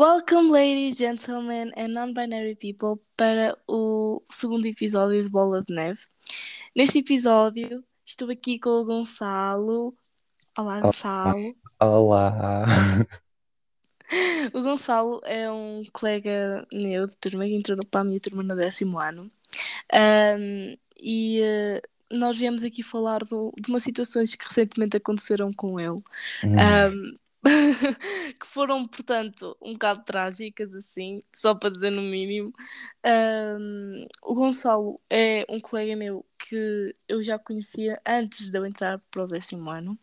Welcome, ladies, gentlemen and non-binary people, para o segundo episódio de Bola de Neve. Neste episódio, estou aqui com o Gonçalo. Olá, Gonçalo. Olá. O Gonçalo é um colega meu de turma que entrou para a minha turma no décimo ano. Um, e uh, nós viemos aqui falar do, de umas situações que recentemente aconteceram com ele. Hum. Um, que foram, portanto, um bocado trágicas, assim, só para dizer no mínimo. Um, o Gonçalo é um colega meu que eu já conhecia antes de eu entrar para o décimo ano.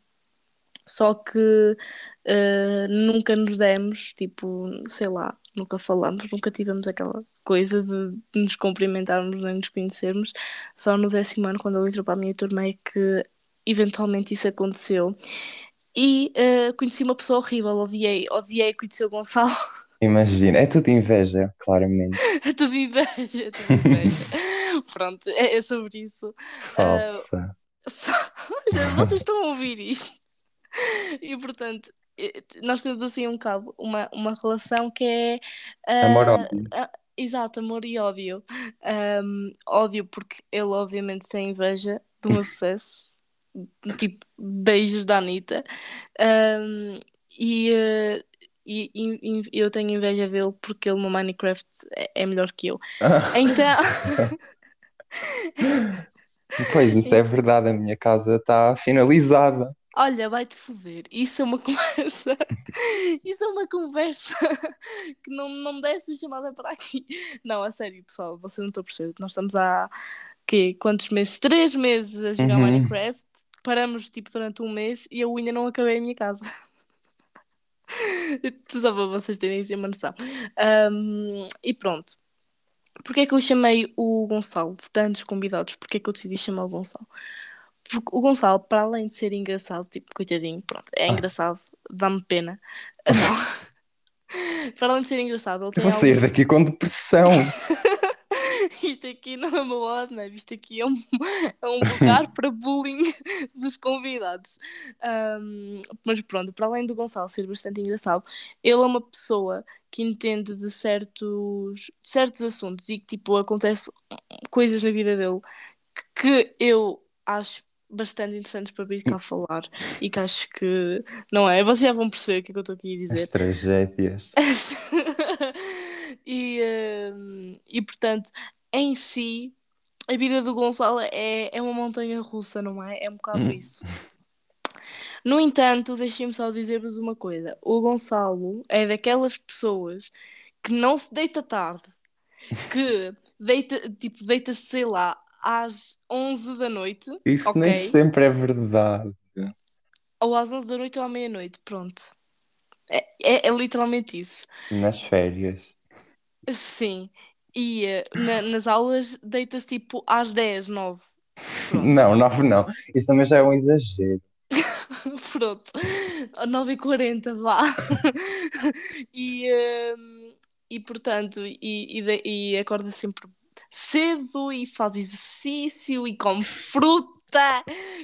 Só que uh, nunca nos demos, tipo, sei lá, nunca falamos, nunca tivemos aquela coisa de, nos cumprimentarmos nem nos conhecermos. Só no décimo ano, quando ele entrou para a minha turma, é que eventualmente isso aconteceu. E uh, conheci uma pessoa horrível, odiei, odiei conhecer o Gonçalo. Imagina, é tudo inveja, claramente. É tudo inveja, é tudo inveja. Pronto, é, é sobre isso. Falsa. Olha, vocês estão a ouvir isto. E portanto, eh, nós temos assim um bocado uma, uma relação que é. ah, Amor-ódio. ah, exato, amor e ódio. Ahm, ódio porque ele obviamente tem inveja do meu sucesso. Tipo, beijos da Anitta. E, eh, e, e- e eu tenho inveja dele porque ele no Minecraft é, é melhor que eu. Então. Pois, isso é verdade, a minha casa está finalizada. Olha, vai-te foder. Isso é uma conversa. Isso é uma conversa que não, não me desse chamada para aqui. Não, a sério, pessoal, você não está a perceber. Nós estamos há quê? quantos meses? Três meses a jogar Uhum. Minecraft. Paramos tipo durante um mês e eu ainda não acabei a minha casa. Só para vocês terem assim uma noção. Ahm, e pronto. Porquê é que eu chamei o Gonçalo de tantos convidados? Porquê é que eu decidi chamar o Gonçalo? Porque o Gonçalo, para além de ser engraçado, tipo, coitadinho, pronto, é Ah. engraçado, dá-me pena. Ah, Não. para além de ser engraçado, ele tem vou sair daqui com depressão. Isto aqui não é uma lado, não é? Isto aqui é um, é um lugar para bullying dos convidados. Ahm, mas pronto, para além do Gonçalo ser bastante engraçado, ele é uma pessoa que entende de certos, de certos assuntos e que tipo acontece coisas na vida dele que eu acho bastante interessantes para vir cá falar e que acho que não é. Vocês já vão perceber o que é que eu estou aqui a As dizer. tragédias. e, hum, e portanto, em si, a vida do Gonçalo é, é uma montanha russa, não é? É um bocado Hum. isso. No entanto, deixem-me só dizer-vos uma coisa: o Gonçalo é daquelas pessoas que não se deita tarde, que deita, tipo, deita-se, sei lá, às 11 da noite, Isso nem ok? sempre é verdade. Ou às 11 da noite ou à meia-noite, pronto. É, é, é literalmente isso. Nas férias. Sim. E eh, na- nas aulas deita-se tipo às 10, 9. Pronto. Não, não, não. Isso também já é um exagero. Pronto. 9h40, vá. E, hum, e portanto, e, e, e acorda sempre cedo e faz exercício e come fruta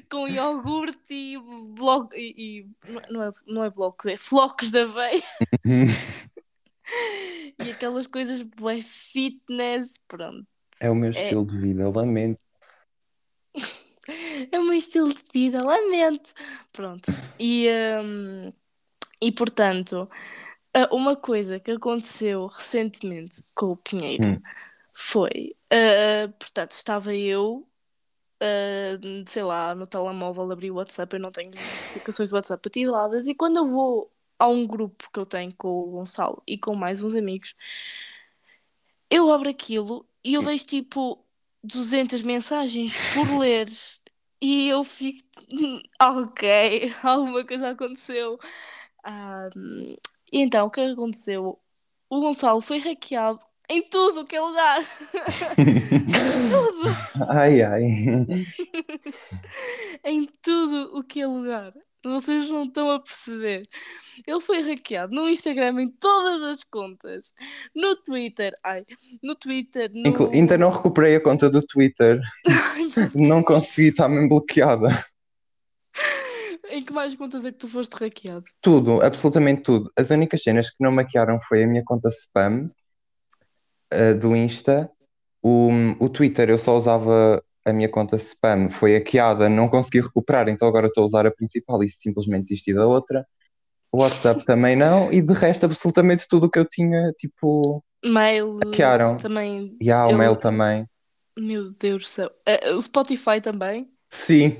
com iogurte e, blo e, e não, é, não é blocos, é flocos de aveia e aquelas coisas bué fitness, pronto. É o meu É, estilo de vida, lamento. é o meu estilo de vida, lamento. Pronto. E, hum, e portanto, uma coisa que aconteceu recentemente com o Pinheiro Hum. foi, ah, portanto, estava eu, ah, sei lá, no telemóvel, abri o WhatsApp, eu não tenho notificações do WhatsApp ativadas, e quando eu vou a um grupo que eu tenho com o Gonçalo e com mais uns amigos, eu abro aquilo e eu vejo tipo 200 mensagens por ler. E eu fico, "Hum, ok, alguma coisa aconteceu. Ah, e então, o que é que aconteceu? O Gonçalo foi hackeado em tudo o que é lugar. tudo! Ai, ai. Em tudo o que é lugar. Vocês não estão a perceber. Ele foi hackeado no Instagram, em todas as contas, no Twitter, ai, no Twitter, Inclu- Ainda não no. recuperei a conta do Twitter. Não consegui, está mesmo bloqueada. em que mais contas é que tu foste hackeado? Tudo, absolutamente tudo. As únicas cenas que não maquiaram foi a minha conta spam, uh, do Insta. O, o Twitter eu só usava a minha conta spam, foi hackeada, não consegui recuperar, então agora estou a usar a principal e simplesmente desisti da outra. O WhatsApp também não, e de resto absolutamente tudo o que eu tinha, tipo, Mail hackearam. também. E há o eu- mail também. Meu Deus do céu. Eh, o Spotify também? Sim,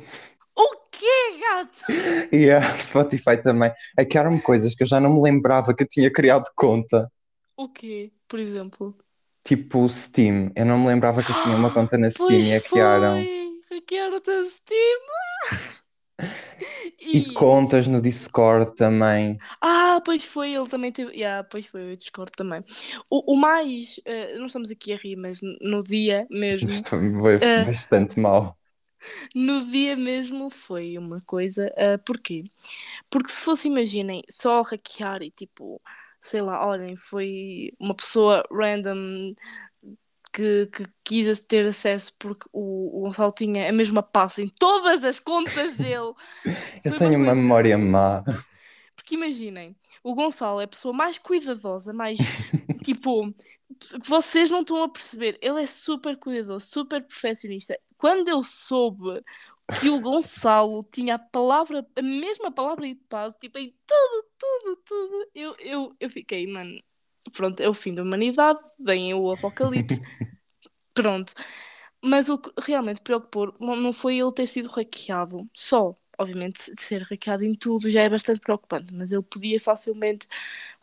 O quê, gato? e a Spotify também. Hackearam-me coisas que eu já não me lembrava que eu tinha criado conta. O quê, por exemplo? Tipo o Steam. Eu não me lembrava que eu tinha uma conta na Steam Pois e hackearam. foi! Hackearam-te a Steam! E E... contas no Discord também. Ah, pois foi, ele também teve. Yeah, pois foi, o Discord também. O, o mais. eh, não estamos aqui a rir, mas no dia mesmo. Isto foi Ah. bastante mal. No dia mesmo foi uma coisa. ah, porquê? Porque se fosse, imaginem, só hackear e tipo, sei lá, olhem, foi uma pessoa random que, que quis ter acesso porque o, o Gonçalo tinha a mesma passa em todas as contas dele. Eu Foi tenho uma coisa- memória má. Porque imaginem, o Gonçalo é a pessoa mais cuidadosa, mais tipo, que vocês não estão a perceber. Ele é super cuidadoso, super perfeccionista. Quando eu soube que o Gonçalo tinha a palavra, a mesma palavra de paz, tipo, em tudo, tudo, tudo, eu, eu, eu fiquei, mano, pronto, é o fim da humanidade, vem o apocalipse, pronto. Mas o que realmente preocupou não foi ele ter sido hackeado só. Obviamente, se- ser hackeado em tudo já é bastante preocupante, mas ele podia facilmente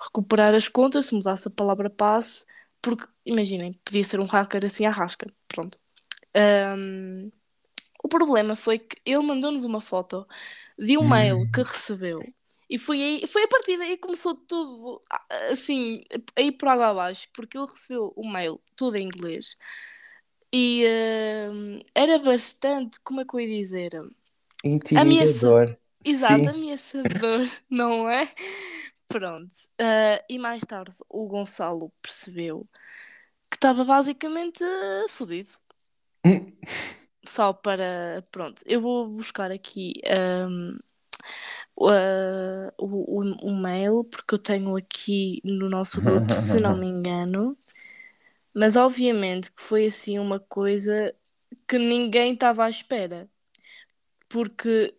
recuperar as contas se mudasse a palavra passe, porque, imaginem, podia ser um hacker assim à rasca. Pronto. O problema foi que ele mandou-nos uma foto de um mail que recebeu. E foi, aí, foi a partir daí que começou tudo a- assim, a ir por água abaixo, porque ele recebeu o mail todo em inglês e ahm, era bastante, como é que eu ia dizer? Intimidador. Exato, Sim. ameaçador, não é? Pronto. Ah, e mais tarde o Gonçalo percebeu que estava basicamente ah, fodido. Só para. Pronto, eu vou buscar aqui ahm, ah, o, o, o mail, porque eu tenho aqui no nosso grupo, se não me engano. Mas obviamente que foi assim uma coisa que ninguém estava à espera. Porque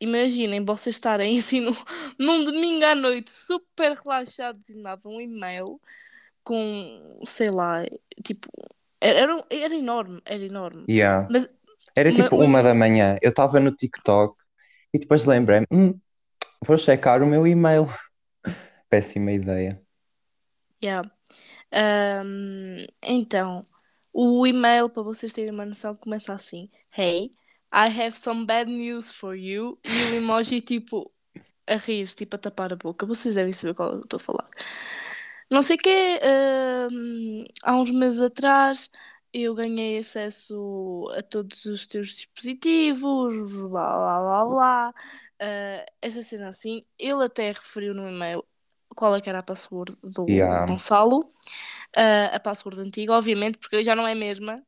imaginem vocês estarem assim num, num domingo à noite, super relaxados e nada, um e-mail com, sei lá, tipo, era, era, enorme, era enorme. Yeah. Mas Era tipo o- uma da manhã. Eu estava no TikTok e depois lembrei-me, "Hum, vou checar o meu e-mail. Péssima ideia. Yeah. Ahm, então, o e-mail, para vocês terem uma noção, começa assim: Hey, I have some bad news for you. E o emoji, tipo, a rir, tipo, a tapar a boca. Vocês devem saber qual eu estou a falar. Não sei quê, ahm, há uns meses atrás eu ganhei acesso a todos os teus dispositivos, blá blá blá blá. Ah, essa cena assim, ele até referiu no e-mail qual é que era a password do Yeah. Gonçalo. Ah, a password antiga, obviamente, porque já não é a mesma.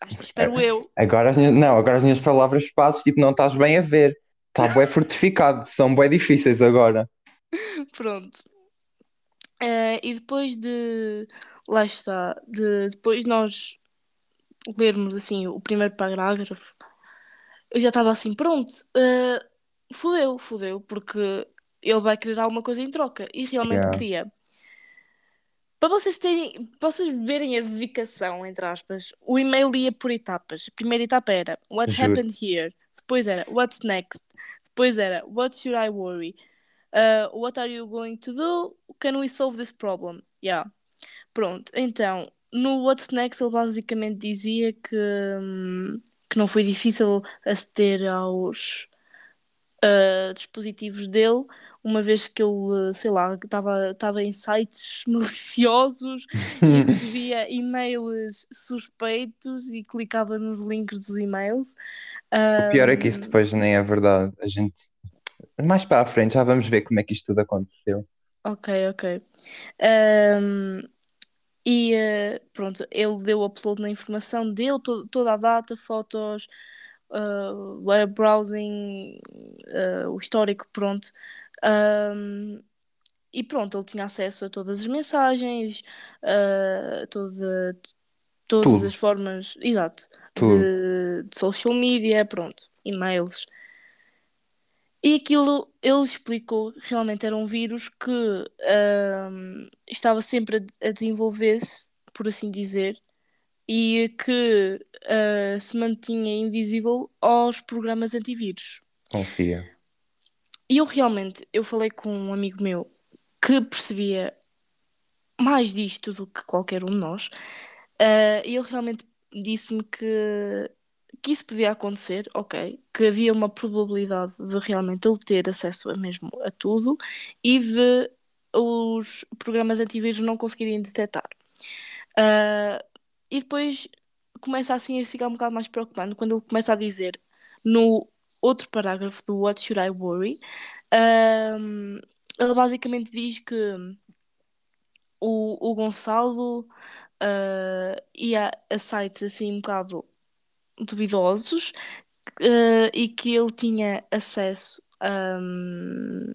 Acho, espero eu. Agora as minhas, não, agora as minhas palavras passes, tipo, não estás bem a ver. Está bué fortificado, são bué difíceis agora. Pronto. Eh, e depois de. Lá está. De, depois nós lermos assim o primeiro parágrafo, eu já estava assim, pronto. eh, fodeu, fodeu, porque ele vai querer alguma coisa em troca. E realmente Yeah. queria. Para vocês terem, para vocês verem a dedicação, entre aspas, o e-mail ia por etapas. A primeira etapa era What Juro. happened here? Depois era What's next? Depois era What should I worry? Uh, what are you going to do? Can we solve this problem? Yeah. Pronto, então, no What's Next ele basicamente dizia que, hum, que não foi difícil aceder aos uh, dispositivos dele, uma vez que ele, sei lá, estava em sites maliciosos e recebia e-mails suspeitos e clicava nos links dos e-mails. O pior é que isso Um, depois nem é verdade. A gente. Mais para a frente já vamos ver como é que isto tudo aconteceu. Ok, ok. Um, e eh, pronto, ele deu upload na informação, deu to- toda a data, fotos, uh, web browsing, uh, o histórico, pronto. Um, e pronto, ele tinha acesso a todas as mensagens, a toda, todas Tudo, as formas, exato, de, de social media, pronto, e-mails. E aquilo ele explicou realmente era um vírus que ahm, estava sempre a, a desenvolver-se, por assim dizer, e que ah, se mantinha invisível aos programas antivírus. Confia. E eu realmente, eu falei com um amigo meu que percebia mais disto do que qualquer um de nós, ah, e ele realmente disse-me que, que isso podia acontecer, ok, que havia uma probabilidade de realmente ele ter acesso a mesmo a tudo e de os programas antivírus não conseguirem detectar. Ah, e depois começa assim a ficar um bocado mais preocupante quando ele começa a dizer no outro parágrafo do What Should I Worry, ahm, ele basicamente diz que o, o Gonçalo ia a sites assim um bocado duvidosos ah, e que ele tinha acesso a hum,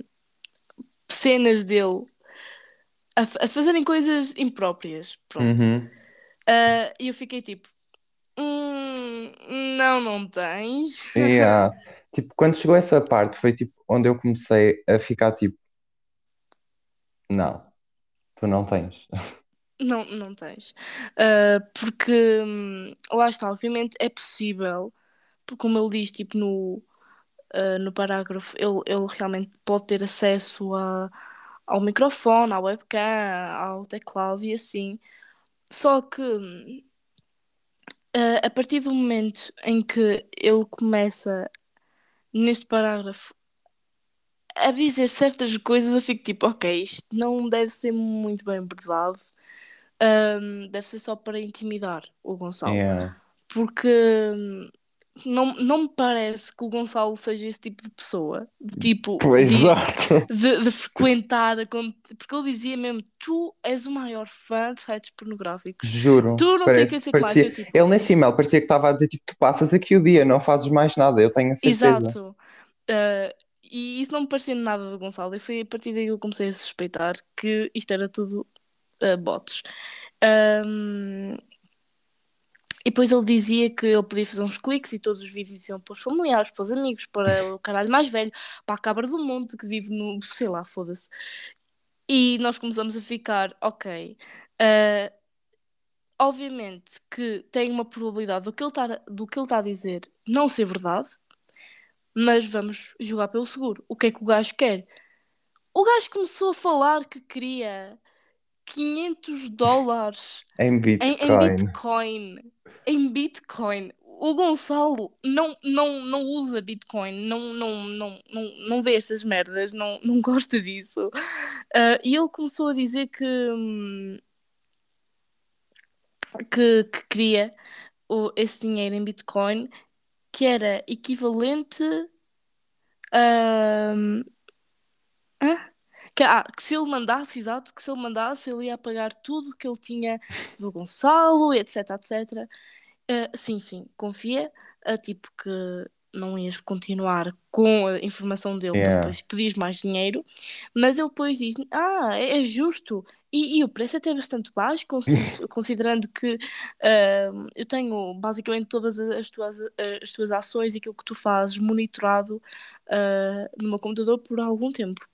cenas dele a, a fazerem coisas impróprias. Pronto. Uhum. Ah, E eu fiquei tipo, "Hum, não, não tens. Yeah. Tipo, quando chegou essa parte, foi tipo onde eu comecei a ficar tipo, não, tu não tens. Não, não tens. Ah, porque hum, lá está, obviamente é possível, porque como ele diz, tipo, no, ah, no parágrafo, ele, ele realmente pode ter acesso a, ao microfone, à webcam, ao teclado e assim. Só que ah, a partir do momento em que ele começa neste parágrafo a dizer certas coisas, eu fico tipo, ok, isto não deve ser muito bem verdade. Ahm, deve ser só para intimidar o Gonçalo. Yeah. Porque hum, não, não me parece que o Gonçalo seja esse tipo de pessoa. de Tipo, de, de, de frequentar. Porque ele dizia mesmo: Tu és o maior fã de sites pornográficos. Juro. Tu não sei o que, Parece, sei o que mais. parecia, Eu tipo, ele nesse e-mail parecia que estava a dizer tipo, tu passas aqui o dia, não fazes mais nada, eu tenho a certeza. exato. Ah, e isso não me parecia nada do Gonçalo. E foi a partir daí que eu comecei a suspeitar que isto era tudo ah, bots. Ahm, E depois ele dizia que ele podia fazer uns cliques e todos os vídeos iam para os familiares, para os amigos, para o caralho mais velho, para a cabra do monte que vive no. sei lá, foda-se. E nós começamos a ficar, ok. ah, obviamente que tem uma probabilidade do que ele está do que ele está a dizer não ser verdade, mas vamos jogar pelo seguro. O que é que o gajo quer? O gajo começou a falar que queria 500 dólares Em em, em Bitcoin. Bitcoin. Em Bitcoin. O Gonçalo não, não, não usa Bitcoin, não, não, não, não, não vê essas merdas, não, não gosta disso. Ah, e ele começou a dizer que, hum, que, que queria o, esse dinheiro em Bitcoin, que era equivalente a. hum, hã? Que, ah, que se ele mandasse, exato, que se ele mandasse, ele ia pagar tudo que ele tinha do Gonçalo, etc, etc. Ah, sim, sim, confia, ah, tipo que não ias continuar com a informação dele Yeah. depois pedires mais dinheiro, mas ele depois diz, ah, é, é justo, e, e o preço até é bastante baixo, consi- considerando que ah, eu tenho basicamente todas as tuas, as tuas ações e aquilo que tu fazes monitorado ah, no meu computador por algum tempo.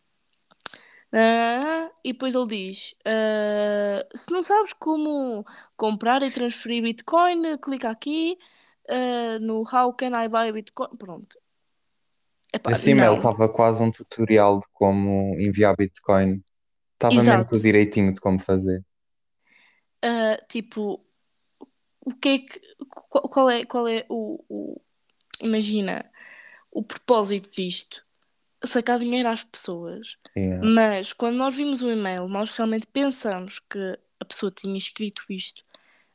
Ah, e depois ele diz: ah, se não sabes como comprar e transferir Bitcoin, clica aqui ah, no How can I buy Bitcoin? Pronto. Epá, e-mail não. estava quase um tutorial de como enviar Bitcoin. Estava mesmo Exato. tudo direitinho de como fazer. Ah, tipo, o que é que. Qual, qual é, qual é o, o- Imagina o propósito disto: sacar dinheiro às pessoas. Yeah. Mas quando nós vimos o e-mail, nós realmente pensamos que a pessoa tinha escrito isto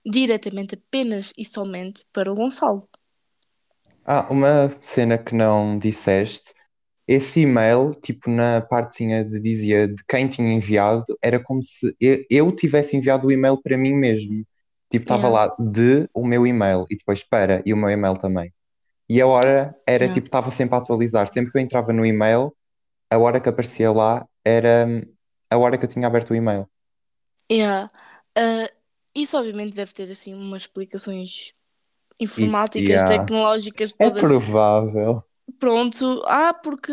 diretamente apenas e somente para o Gonçalo. Ah, uma cena que não disseste. Esse e-mail, tipo, na partezinha de dizia de quem tinha enviado, era como se eu, tivesse enviado o e-mail para mim mesmo. Tipo, estava Yeah. lá de o meu e-mail e depois para e o meu e-mail também. E a hora era Yeah. tipo, estava sempre a atualizar. Sempre que eu entrava no e-mail, a hora que aparecia lá era hum, a hora que eu tinha aberto o e-mail. Yeah. Ah, isso obviamente deve ter assim umas explicações informáticas, yeah, tecnológicas é todas. provável. Pronto, ah, porque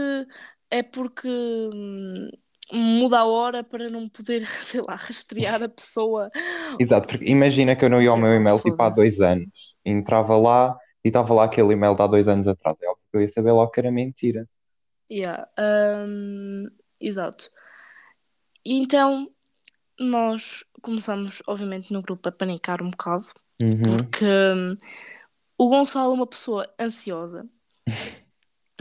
é porque hum, muda a hora para não poder, sei lá, rastrear a pessoa. Exato, porque imagina que eu não ia ao meu e-mail tipo há dois anos. Entrava lá e estava lá aquele e-mail de há dois anos atrás. É óbvio que eu ia saber logo que era mentira. Yeah. hum, exato. E então nós começamos, obviamente, no grupo a panicar um bocado, Uhum. porque hum, o Gonçalo é uma pessoa ansiosa.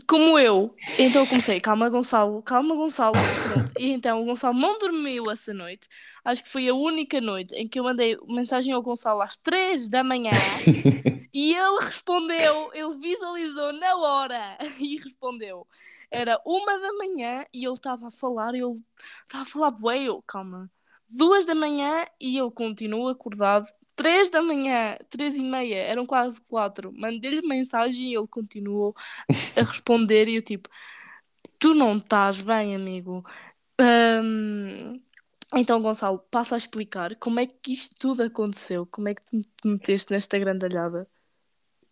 Como eu, então eu comecei, calma Gonçalo, calma Gonçalo, pronto. E então o Gonçalo não dormiu essa noite. Acho que foi a única noite em que eu mandei mensagem ao Gonçalo às 3 da manhã e ele respondeu, ele visualizou na hora e respondeu. Era uma da manhã e ele estava a falar, ele estava a falar, bué, eu, calma. Duas da manhã e ele continua acordado. Três da manhã, três e meia, eram quase quatro. Mandei-lhe mensagem e ele continuou a responder e eu tipo, tu não estás bem, amigo. Hum, então, Gonçalo, passa a explicar como é que isto tudo aconteceu, como é que tu te meteste nesta grandalhada.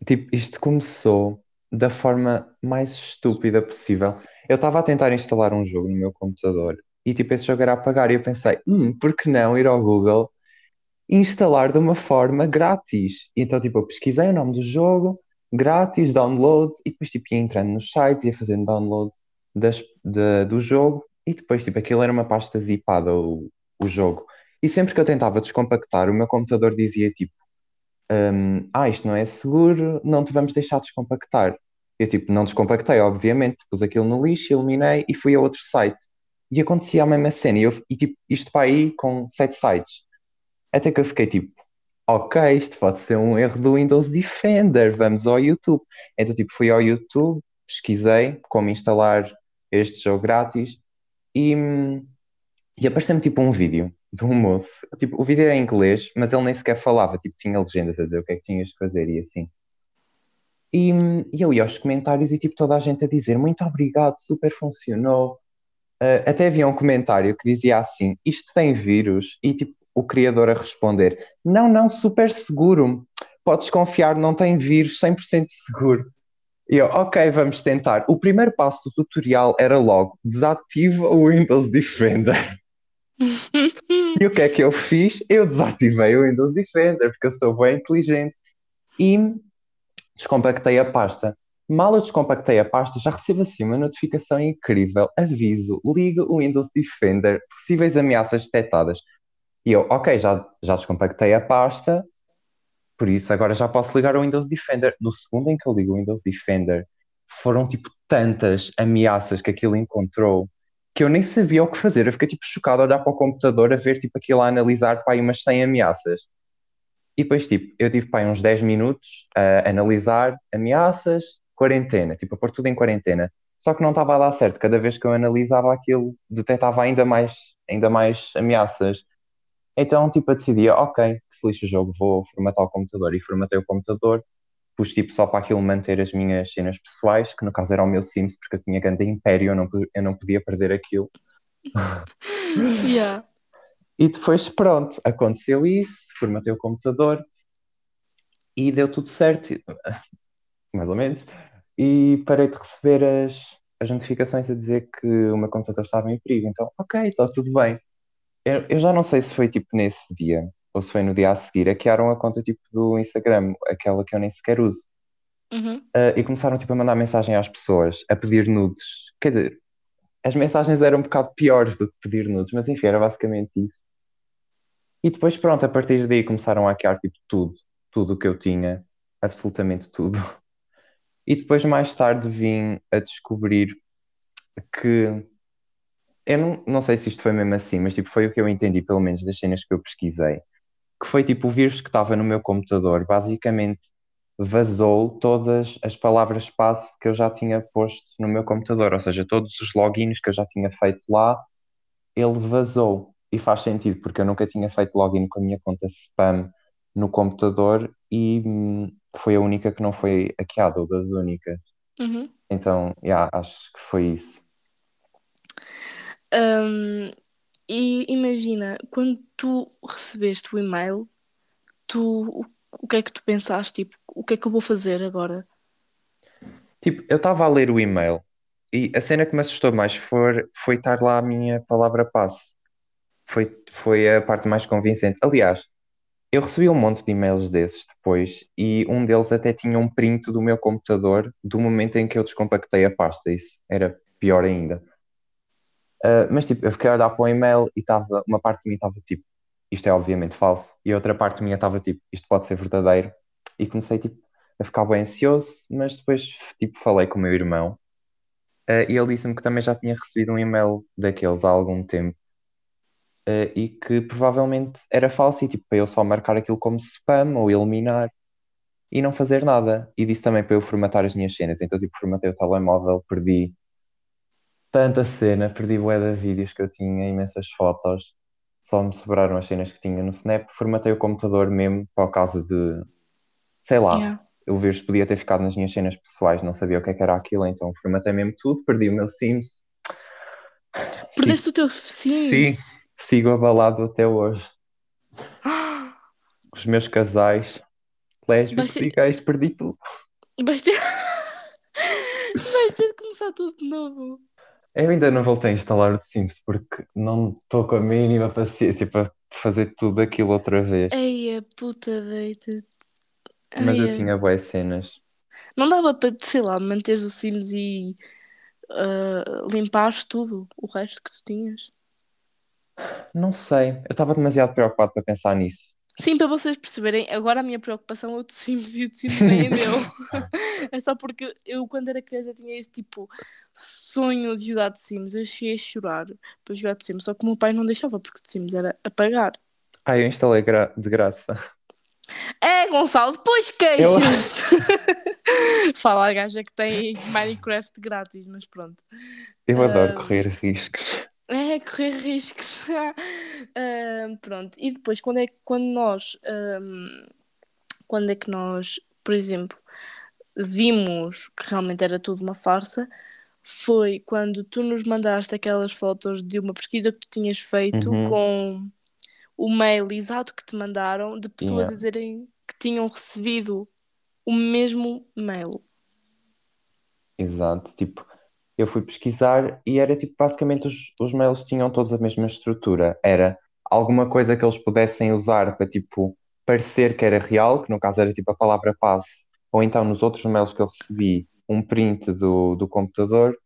Tipo, isto começou da forma mais estúpida possível. Eu estava a tentar instalar um jogo no meu computador e tipo, esse jogo era a pagar e eu pensei, hum, por que não ir ao Google instalar de uma forma grátis? E então, tipo, eu pesquisei o nome do jogo, grátis, download, e depois, tipo, ia entrando nos sites, ia fazendo download das, de- do jogo e depois, tipo, aquilo era uma pasta zipada, o, o jogo. E sempre que eu tentava descompactar, o meu computador dizia, tipo, hum, ah, isto não é seguro, não te vamos deixar descompactar. Eu, tipo, não descompactei, obviamente, pus aquilo no lixo, eliminei e fui a outro site. E acontecia a mesma cena, e, eu, e tipo, isto para aí com sete sites. Até que eu fiquei tipo, ok, isto pode ser um erro do Windows Defender, vamos ao YouTube. Então, tipo, fui ao YouTube, pesquisei como instalar este jogo grátis e, e apareceu-me tipo um vídeo de um moço. Tipo, o vídeo era em inglês, mas ele nem sequer falava, tipo, tinha legendas a dizer o que é que tinhas de fazer e assim. E, e eu ia aos comentários e tipo toda a gente a dizer muito obrigado, super funcionou. Uh, até havia um comentário que dizia assim: Isto tem vírus? E tipo o criador a responder: Não, não, super seguro. Podes confiar, não tem vírus, 100% seguro. E eu, ok, vamos tentar. O primeiro passo do tutorial era logo: desativa o Windows Defender. E o que é que eu fiz? Eu desativei o Windows Defender, porque eu sou bem inteligente. E descompactei a pasta. Mal eu descompactei a pasta, já recebo assim uma notificação incrível. Aviso, liga o Windows Defender, possíveis ameaças detectadas. E eu, ok, já, já descompactei a pasta, por isso agora já posso ligar o Windows Defender. No segundo em que eu ligo o Windows Defender, foram tipo tantas ameaças que aquilo encontrou que eu nem sabia o que fazer. Eu fiquei tipo chocado a olhar para o computador a ver tipo aquilo a analisar para aí umas 100 ameaças. E depois, tipo, eu tive para aí uns 10 minutos a analisar ameaças, quarentena, tipo, a pôr tudo em quarentena. Só que não estava a dar certo. Cada vez que eu analisava aquilo, detectava ainda mais, ainda mais ameaças. Então, tipo, eu decidia, ok, que se lixa o jogo, vou formatar o computador. E formatei o computador, pus tipo só para aquilo manter as minhas cenas pessoais, que no caso era o meu Sims, porque eu tinha grande império, eu não, eu não podia perder aquilo. Yeah. E depois, pronto, aconteceu isso, formatei o computador e deu tudo certo, mais ou menos. E parei de receber as, as notificações a dizer que o meu computador estava em perigo. Então, ok, está tudo bem. Eu, eu já não sei se foi tipo nesse dia ou se foi no dia a seguir, hackearam a conta tipo do Instagram, aquela que eu nem sequer uso. Uhum. Uh, e começaram tipo a mandar mensagem às pessoas, a pedir nudes. Quer dizer, as mensagens eram um bocado piores do que pedir nudes, mas enfim, era basicamente isso. E depois, pronto, a partir daí começaram a hackear tipo tudo, tudo o que eu tinha, absolutamente tudo. E depois, mais tarde, vim a descobrir que eu não, não sei se isto foi mesmo assim, mas tipo, foi o que eu entendi, pelo menos das cenas que eu pesquisei, que foi tipo o vírus que estava no meu computador, basicamente vazou todas as palavras-passe que eu já tinha posto no meu computador, ou seja, todos os logins que eu já tinha feito lá, ele vazou. E faz sentido, porque eu nunca tinha feito login com a minha conta spam no computador e, foi a única que não foi hackeada, ou das únicas. Uhum. Então, yeah, acho que foi isso. Um, e imagina, quando tu recebeste o e-mail, tu, o, o que é que tu pensaste? Tipo, o que é que eu vou fazer agora? Tipo, eu estava a ler o e-mail e a cena que me assustou mais foi, foi estar lá a minha palavra passe. Foi, foi a parte mais convincente. Aliás, eu recebi um monte de e-mails desses depois e um deles até tinha um print do meu computador do momento em que eu descompactei a pasta. Isso era pior ainda. Uh, mas tipo, eu fiquei a olhar para o e-mail e estava, uma parte de mim estava tipo, isto é obviamente falso, e a outra parte minha estava tipo, isto pode ser verdadeiro. E comecei tipo a ficar bem ansioso, mas depois tipo falei com o meu irmão uh, e ele disse-me que também já tinha recebido um e-mail daqueles há algum tempo uh, e que provavelmente era falso e tipo para eu só marcar aquilo como spam ou eliminar e não fazer nada. E disse também para eu formatar as minhas cenas. Então tipo formatei o telemóvel, perdi tanta cena, perdi bué de vídeos que eu tinha, imensas fotos. Só me sobraram as cenas que tinha no Snap. Formatei o computador mesmo por causa de, sei lá, Yeah. eu vejo podia ter ficado nas minhas cenas pessoais, não sabia o que é que era aquilo, então formatei mesmo tudo, perdi o meu Sims. Perdeste o teu Sim, Sims? sigo abalado até hoje. Os meus casais, lésbicos ter, e gays, perdi tudo. vais ter... vais ter de começar tudo de novo. Eu ainda não voltei a instalar o The Sims porque não estou com a mínima paciência para fazer tudo aquilo outra vez. Ei, a puta deita. Mas eu tinha boas cenas. não dava para, sei lá, manteres o Sims e ah, limpares tudo, o resto que tu tinhas. Não sei, eu estava demasiado preocupado para pensar nisso. Sim, para vocês perceberem, agora a minha preocupação é o de Sims e o de Sims nem é meu. É só porque eu, quando era criança, tinha esse tipo sonho de jogar de Sims. Eu cheguei a chorar para jogar de Sims, só que o meu pai não deixava porque o de Sims era a pagar. Ah, eu instalei gra- de graça. É, Gonçalo, depois Eu, queixas-te. Fala a gaja que tem Minecraft grátis, mas pronto. eu adoro Ah, correr riscos. É, correr riscos. Ah, pronto. E depois, quando é que quando nós, ahm, quando é que nós, por exemplo, vimos que realmente era tudo uma farsa, foi quando tu nos mandaste aquelas fotos de uma pesquisa que tu tinhas feito Uhum, com o mail exato que te mandaram de pessoas a yeah, dizerem que tinham recebido o mesmo mail. exato. Tipo, eu fui pesquisar e era tipo, basicamente os, os mails tinham todos a mesma estrutura. Era alguma coisa que eles pudessem usar para tipo parecer que era real, que no caso era tipo a palavra passe, ou então nos outros mails que eu recebi, um print do, do computador,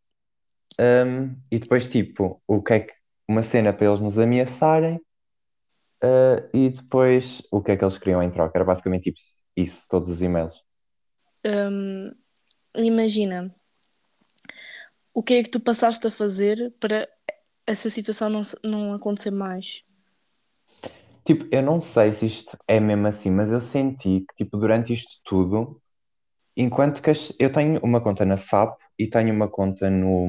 um, e depois tipo, o que é que uma cena para eles nos ameaçarem, uh, e depois o que é que eles queriam em troca. Era basicamente tipo isso, todos os e-mails. Hum, imagina, o que é que tu passaste a fazer para essa situação não, não acontecer mais? Tipo, eu não sei se isto é mesmo assim, mas eu senti que, tipo, durante isto tudo, enquanto que eu tenho uma conta na SAP e tenho uma conta no,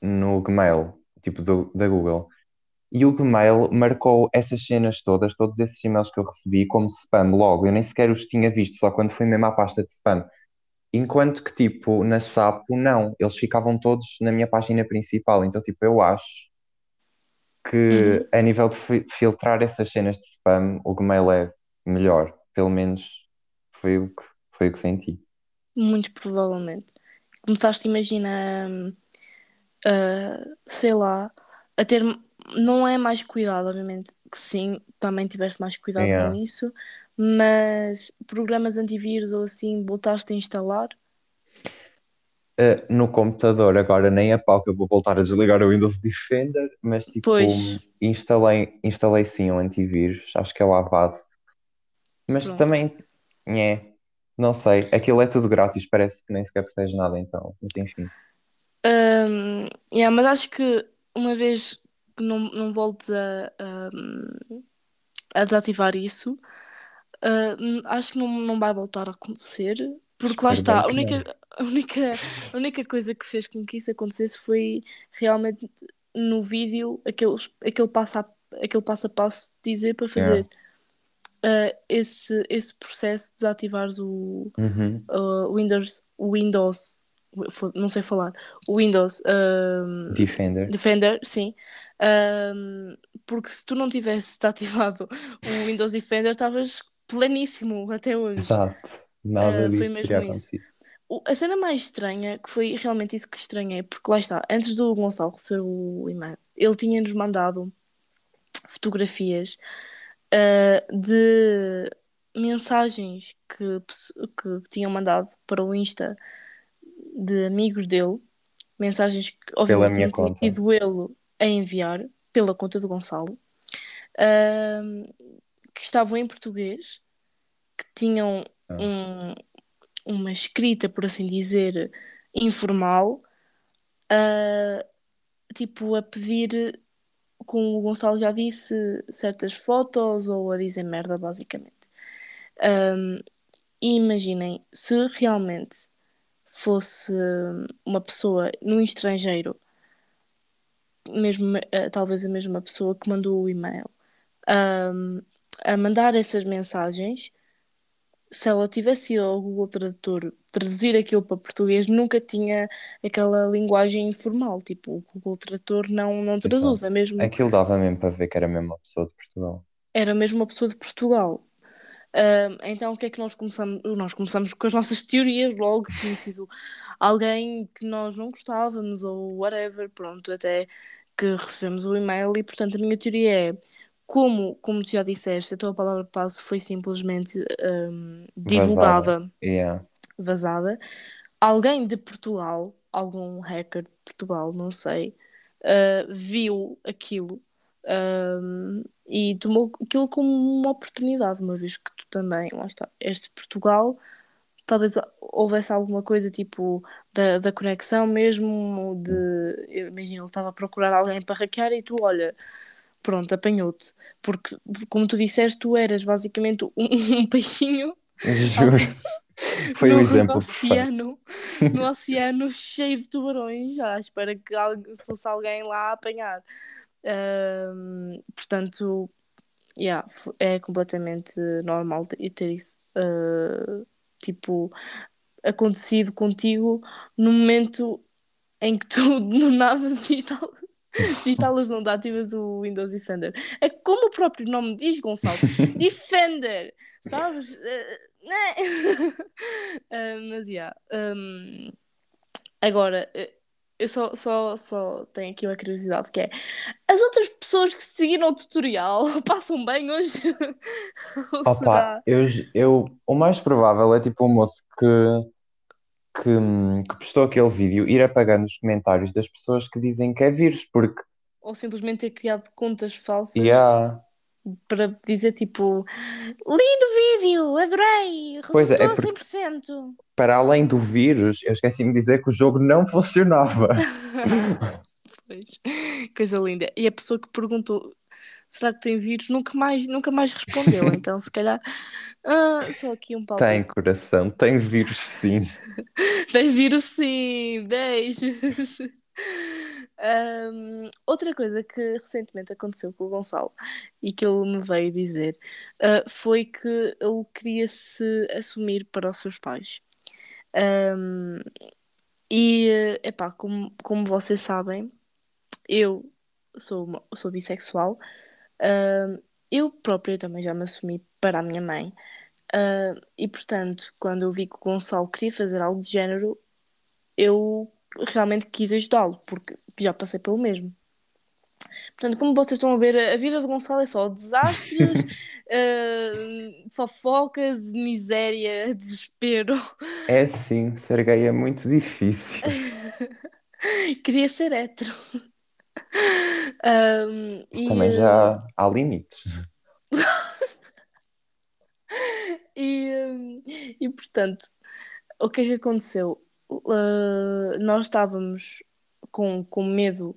no Gmail, tipo, do, da Google, e o Gmail marcou essas cenas todas, todos esses e-mails que eu recebi, como spam logo. Eu nem sequer os tinha visto, só quando foi mesmo à pasta de spam. Enquanto que, tipo, na SAP, não, eles ficavam todos na minha página principal. Então, tipo, eu acho que Uhum, a nível de fi- filtrar essas cenas de spam, o Gmail é melhor. Pelo menos foi o que, foi o que senti. muito provavelmente. Começaste, imagina, hum, a, sei lá, a ter, não é mais cuidado, obviamente que sim, também tiveste mais cuidado com Yeah. isso, mas programas antivírus ou assim, voltaste a instalar? Uh, no computador, agora nem a pau que eu vou voltar a desligar o Windows Defender, mas tipo, Pois, instalei, instalei sim o antivírus, acho que é o Avast. Mas pronto. também, é, não sei, aquilo é tudo grátis, parece que nem sequer protege nada, então, mas enfim. Hum, yeah, mas acho que uma vez que não, não voltes a, hum, a desativar isso, hum, acho que não, não vai voltar a acontecer, porque lá Espero bem está, a única, a única, a única coisa que fez com que isso acontecesse foi realmente no vídeo aquele, aquele passo a, aquele passo a passo dizer para Yeah. fazer. uh, esse, esse processo de desativares o Uhum. uh, Windows, Windows, não sei falar, o Windows um, Defender. Defender, sim. Um, porque se tu não tivesse desativado o Windows Defender, estavas pleníssimo até hoje. Exato. Nada Uh, foi disso mesmo teria isso. O- A cena mais estranha, que foi realmente isso que estranhei, porque lá está, antes do Gonçalo receber o e-mail, ele tinha-nos mandado fotografias uh, de mensagens que, que tinham mandado para o Insta de amigos dele, mensagens que obviamente minha tinha conta. sido ele a enviar pela conta do Gonçalo, uh, que estavam em português, que tinham Ah. um- uma escrita, por assim dizer, informal, uh, tipo a pedir, como o Gonçalo já disse, certas fotos ou a dizer merda, basicamente. Um, e imaginem, se realmente fosse uma pessoa no estrangeiro, mesmo, uh, talvez a mesma pessoa que mandou o e-mail, um, a mandar essas mensagens, se ela tivesse ido ao Google Tradutor traduzir aquilo para português, nunca tinha aquela linguagem informal. Tipo, o Google Tradutor não, não traduz, é mesmo, Aquilo dava mesmo para ver que era mesmo uma pessoa de Portugal. era mesmo uma pessoa de Portugal. Ahm, então, o que é que nós começamos? Nós começamos com as nossas teorias, logo que tinha sido alguém que nós não gostávamos ou whatever, pronto, até que recebemos o e-mail. E, portanto, a minha teoria é como, como tu já disseste, a tua palavra passe foi simplesmente ahm, divulgada, Yeah. vazada. Alguém de Portugal, algum hacker de Portugal, não sei, ah, viu aquilo ahm, e tomou aquilo como uma oportunidade, uma vez que tu também, lá está, és de Portugal, talvez houvesse alguma coisa tipo da, da conexão mesmo, de, eu imagino, ele estava a procurar alguém para hackear e tu, olha, pronto, apanhou-te. Porque, como tu disseste, tu eras basicamente um, um peixinho Juro. Foi no exemplo oceano, no oceano cheio de tubarões, à espera que fosse alguém lá a apanhar. Ahm, portanto, yeah, é completamente normal ter isso, ah, tipo, acontecido contigo no momento em que tu, do nada, desinstalas, desinstalas não dá, ativas o Windows Defender. É como o próprio nome diz, Gonçalo, Defender, sabes? Ah, né? Ah, mas, yeah, ahm, agora, eh, eu só, só, só tenho aqui uma curiosidade que é as outras pessoas que seguiram o tutorial passam bem hoje? Opa, será? eu, eu, o mais provável é tipo o moço que, que, que postou aquele vídeo ir apagando os comentários das pessoas que dizem que é vírus, porque, Ou simplesmente ter criado contas falsas yeah, para dizer tipo lindo vídeo, adorei, Pois é, é resultou porque- 100%. para além do vírus, eu esqueci-me de dizer que o jogo não funcionava. Pois, coisa linda. E a pessoa que perguntou será que tem vírus nunca mais, nunca mais respondeu. Então, se calhar, ah, só aqui um Tem palpite. coração, tem vírus sim. Tem vírus sim, beijos. Ahm, outra coisa que recentemente aconteceu com o Gonçalo e que ele me veio dizer ah, foi que ele queria se assumir para os seus pais. Ahm, e, eh, epá, como, como vocês sabem, eu sou, sou bissexual. Ahm, eu própria também já me assumi para a minha mãe. Ah, e portanto, quando eu vi que o Gonçalo queria fazer algo de género, eu realmente quis ajudá-lo, porque já passei pelo mesmo. Portanto, como vocês estão a ver, a vida de Gonçalo é só desastres, ah, fofocas, miséria, desespero. É sim, ser gay é muito difícil. Queria ser hétero. Isso e, também já há limites. E, e portanto, o que é que aconteceu? Uh, nós estávamos com, com medo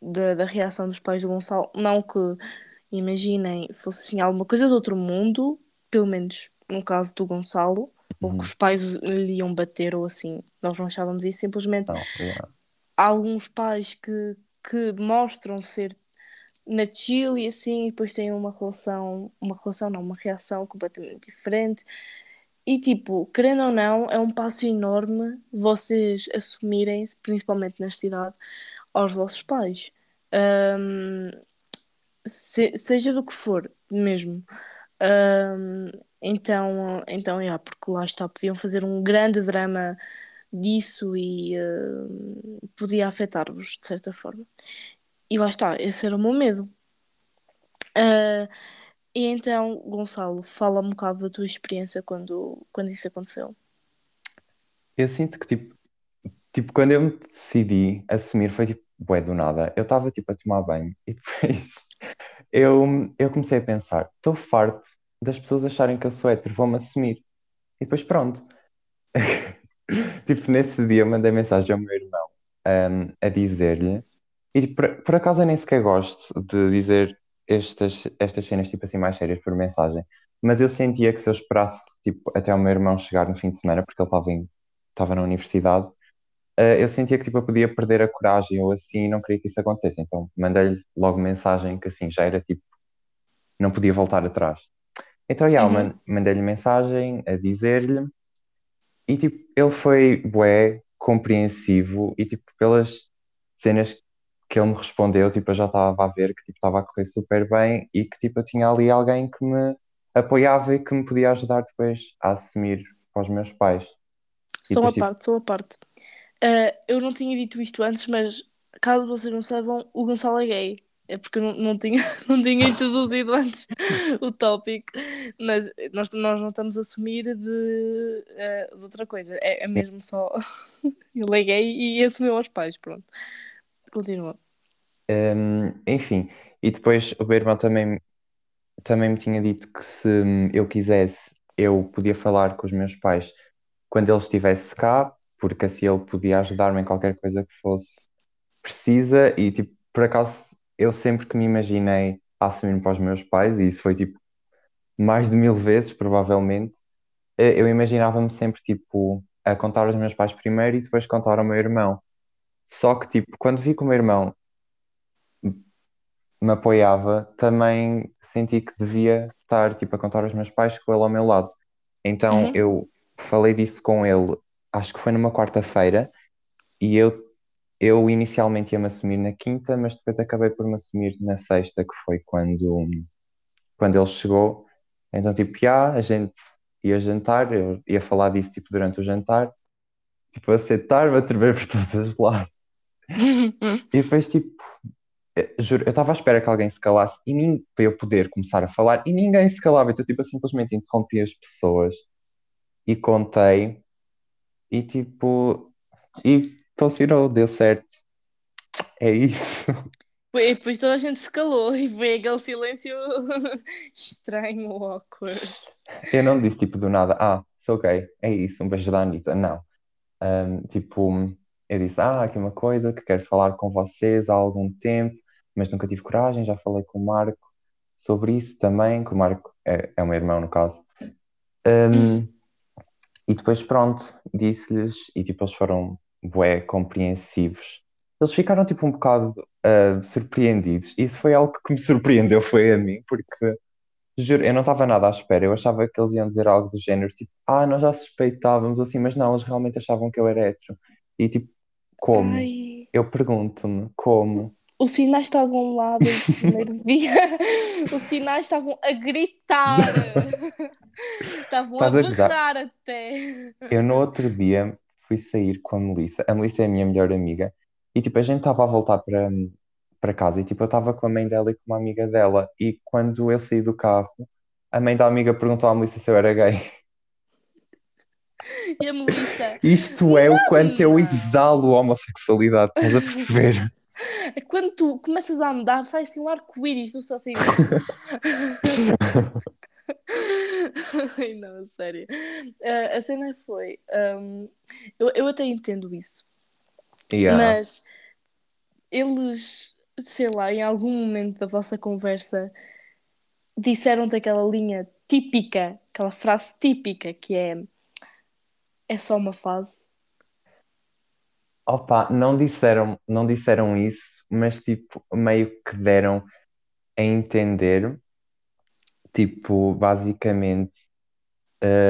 da, da reação dos pais do Gonçalo. Não que, imaginem, fosse assim alguma coisa de outro mundo, pelo menos no caso do Gonçalo, ou que Uhum. os pais lhe iam bater ou assim. Nós não achávamos isso, simplesmente Não, yeah. há alguns pais que, que mostram ser na chill e assim, e depois têm uma relação, uma relação não, uma reação completamente diferente. E tipo, querendo ou não, é um passo enorme vocês assumirem-se, principalmente nesta idade, aos vossos pais. Um, se- seja do que for, mesmo. Um, então, então, yeah, porque lá está, podiam fazer um grande drama disso e uh, podia afetar-vos de certa forma. E lá está, esse era o meu medo. Uh, e então, Gonçalo, fala um bocado da tua experiência quando, quando isso aconteceu. Eu sinto que, tipo, tipo, quando eu me decidi assumir, foi tipo, bué do nada. Eu estava, tipo, a tomar banho e depois eu, eu comecei a pensar: estou farto das pessoas acharem que eu sou hétero, vou-me assumir. E depois, pronto. Tipo, nesse dia eu mandei mensagem ao meu irmão, um, a dizer-lhe, e por, por acaso eu nem sequer gosto de dizer estas, estas cenas tipo assim mais sérias por mensagem, mas eu sentia que se eu esperasse tipo, até o meu irmão chegar no fim de semana, porque ele estava em, estava na universidade, uh, eu sentia que tipo, eu podia perder a coragem ou assim, e não queria que isso acontecesse. Então mandei-lhe logo mensagem que assim já era tipo, não podia voltar atrás. Então, yeah, Uhum. mandei-lhe mensagem a dizer-lhe, e tipo, ele foi bué, compreensivo, e tipo, pelas cenas que ele me respondeu, tipo, eu já estava a ver que tipo, estava a correr super bem e que tipo, eu tinha ali alguém que me apoiava e que me podia ajudar depois a assumir para os meus pais. E Só uma tipo, parte, só uma parte. Uh, eu não tinha dito isto antes, mas caso vocês não saibam, o Gonçalo é gay. É porque eu não, não tinha, não tinha introduzido antes o tópico, mas nós, nós não estamos a assumir de, uh, de outra coisa. É, é mesmo só. Ele é gay e assumiu aos pais, pronto. Continua. hum, enfim, e depois o meu irmão também, também me tinha dito que se eu quisesse, eu podia falar com os meus pais quando ele estivesse cá, porque assim ele podia ajudar-me em qualquer coisa que fosse precisa, e tipo, por acaso eu sempre que me imaginei a assumir para os meus pais, e isso foi tipo mais de mil vezes, provavelmente, eh, eu imaginava-me sempre tipo a contar aos meus pais primeiro e depois contar ao meu irmão. Só que tipo, quando vi que o meu irmão me apoiava, também senti que devia estar tipo a contar aos meus pais com ele ao meu lado. Então Uhum. eu falei disso com ele, acho que foi numa quarta-feira, e eu eu inicialmente ia me assumir na quinta, mas depois acabei por me assumir na sexta, que foi quando quando ele chegou. Então tipo, já, a gente ia jantar, eu ia falar disso tipo durante o jantar, tipo a sentar-me a tremer por todos os lados. E depois tipo eh, Juro, eu estava à espera que alguém se calasse e nem para eu poder começar a falar e ninguém se calava. Então, tipo, eu simplesmente interrompi as pessoas e contei e tipo, e funcionou, deu certo. É isso. E depois toda a gente se calou e veio aquele silêncio estranho, awkward. Eu não disse tipo do nada, ah, sou gay, é isso, um beijo da Anitta. Não. Ahm, tipo, eu disse, ah, aqui uma coisa que quero falar com vocês há algum tempo, mas nunca tive coragem. Já falei com o Marco sobre isso também, que o Marco é, é o meu irmão, no caso. Ahm, e depois, pronto, disse-lhes, e tipo, eles foram bué compreensivos. Eles ficaram tipo um bocado ah, surpreendidos. Isso foi algo que me surpreendeu, foi a mim, porque juro, eu não estava nada à espera. Eu achava que eles iam dizer algo do género, tipo, ah, nós já suspeitávamos assim, mas não, eles realmente achavam que eu era hétero. E tipo, como? Ai, Eu pergunto-me, como? os sinais estavam lá desde o primeiro dia. Os sinais estavam a gritar. Estavam a Estás a berrar até. Eu no outro dia fui sair com a Melissa. A Melissa é a minha melhor amiga. E tipo, a gente estava a voltar para, para casa e tipo, eu estava com a mãe dela e com uma amiga dela. E quando eu saí do carro, a mãe da amiga perguntou à Melissa se eu era gay. E a Melissa, Isto é o quanto eu não. exalo a homossexualidade, estás a perceber? Quando tu começas a andar, sai assim um arco-íris, tu só assim. Ai, não, sério. Ah, a cena foi. ahm, eu, eu até entendo isso, Yeah. mas eles, sei lá, em algum momento da vossa conversa, disseram-te aquela linha típica, aquela frase típica que é: é só uma fase. Opa, não disseram, não disseram isso, mas tipo, meio que deram. a entender, tipo, basicamente,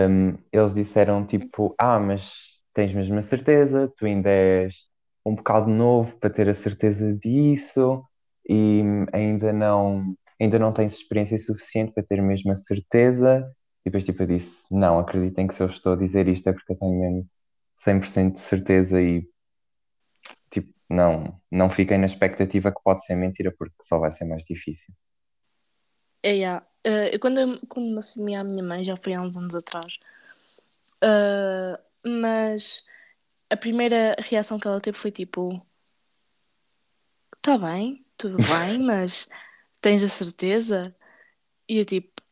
hum, eles disseram tipo, ah, mas tens mesmo a certeza, tu ainda és um bocado novo para ter a certeza disso e ainda não, ainda não tens experiência suficiente para ter mesmo a certeza. E depois tipo, eu disse, não, acreditem que se eu estou a dizer isto é porque eu tenho mesmo 100% de certeza e tipo, não, não fiquem na expectativa que pode ser mentira porque só vai ser mais difícil. É, yeah. Uh, eu quando, eu, quando me assumi à minha mãe, já foi há uns anos atrás, uh, mas a primeira reação que ela teve foi tipo: Tá bem, tudo bem, mas tens a certeza? E eu tipo: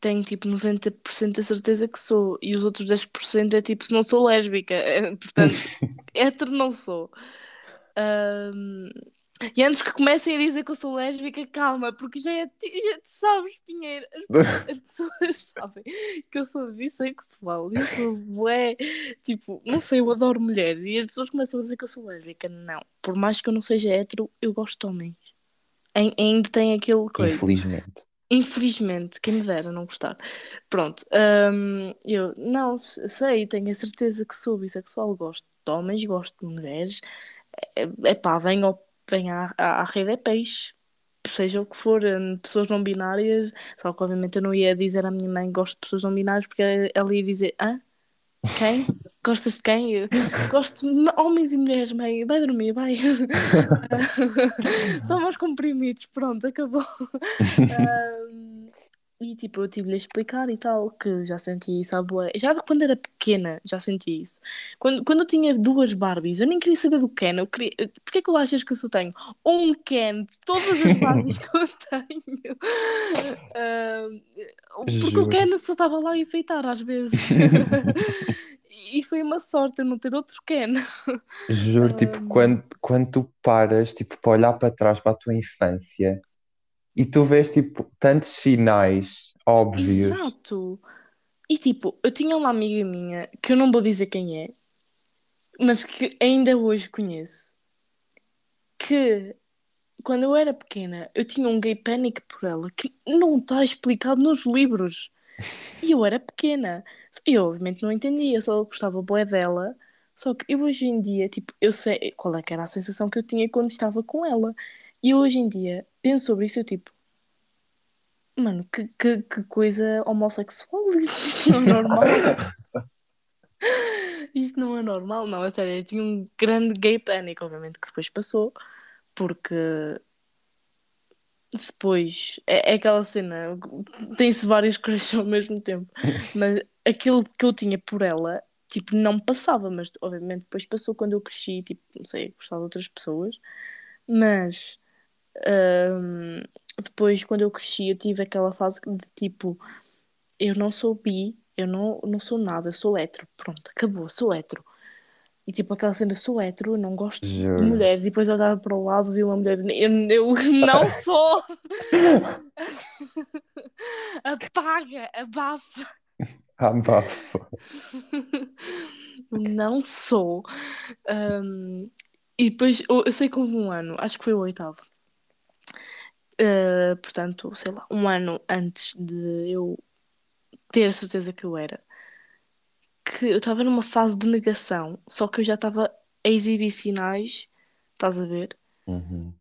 Tenho tipo 90% da certeza que sou, e os outros 10% é tipo se não sou lésbica, portanto, hétero não sou. Um, e antes que comecem a dizer que eu sou lésbica, calma, porque já, é, já sabes, Pinheiro, as, as, pessoas sabem que eu sou bissexual e eu sou bué, tipo, não sei, eu adoro mulheres e as pessoas começam a dizer que eu sou lésbica. Não, por mais que eu não seja hétero, eu gosto de homens. Ainda tem aquele coisa. Infelizmente. Infelizmente, quem me dera não gostar. Pronto, um, eu não sei, tenho a certeza que sou bissexual, gosto de homens, gosto de mulheres. É, é pá, vem ao vem à, à, à rede é peixe, seja o que for, hum, pessoas não binárias, só que obviamente eu não ia dizer à minha mãe gosto de pessoas não binárias porque ela ia dizer, hã? Quem? Gostas de quem? Eu gosto de homens e mulheres, mãe. Vai dormir, vai. Toma os comprimidos, pronto, acabou. um, E tipo, eu tive-lhe a explicar e tal, que já senti isso à boa. Já quando era pequena, já senti isso. Quando, quando eu tinha duas Barbies, eu nem queria saber do Ken. Eu queria... Porquê que eu achas que eu só tenho um Ken de todas as Barbies que eu tenho? Uh, porque Juro. o Ken só estava lá a enfeitar às vezes. e foi uma sorte eu não ter outro Ken. Juro, tipo, quando, quando tu paras, tipo, para olhar para trás, para a tua infância e tu vês tipo tantos sinais óbvios. Exato. E tipo, eu tinha uma amiga minha que eu não vou dizer quem é, mas que ainda hoje conheço. Que quando eu era pequena eu tinha um gay panic por ela que não está explicado nos livros. E eu era pequena. Eu obviamente não entendia, só gostava boé dela. Só que eu hoje em dia, tipo, eu sei qual é que era a sensação que eu tinha quando estava com ela. E hoje em dia penso sobre isso, eu tipo, mano, que, que, que coisa homossexual, isto não é normal. isto não é normal, não, é sério, eu tinha um grande gay panic, obviamente que depois passou, porque depois é, é aquela cena, tem-se vários crushes ao mesmo tempo, mas aquilo que eu tinha por ela, tipo, não passava, mas obviamente depois passou quando eu cresci, tipo, não sei, gostar de outras pessoas, mas um, depois, quando eu cresci, eu tive aquela fase de tipo, eu não sou bi, eu não, não sou nada, eu sou hétero, pronto, acabou, sou hétero. E tipo, aquela cena, sou hétero, não gosto Juro. de mulheres. E depois eu olhava para o lado, vi uma mulher, eu, eu não sou! Apaga, abafa! Abafa! não sou. Um, e depois, eu, eu sei que houve um ano, acho que foi o oitavo Uh, portanto, sei lá, um ano antes de eu ter a certeza que eu era, que eu estava numa fase de negação, só que eu já estava a exibir sinais, estás a ver? Uhum.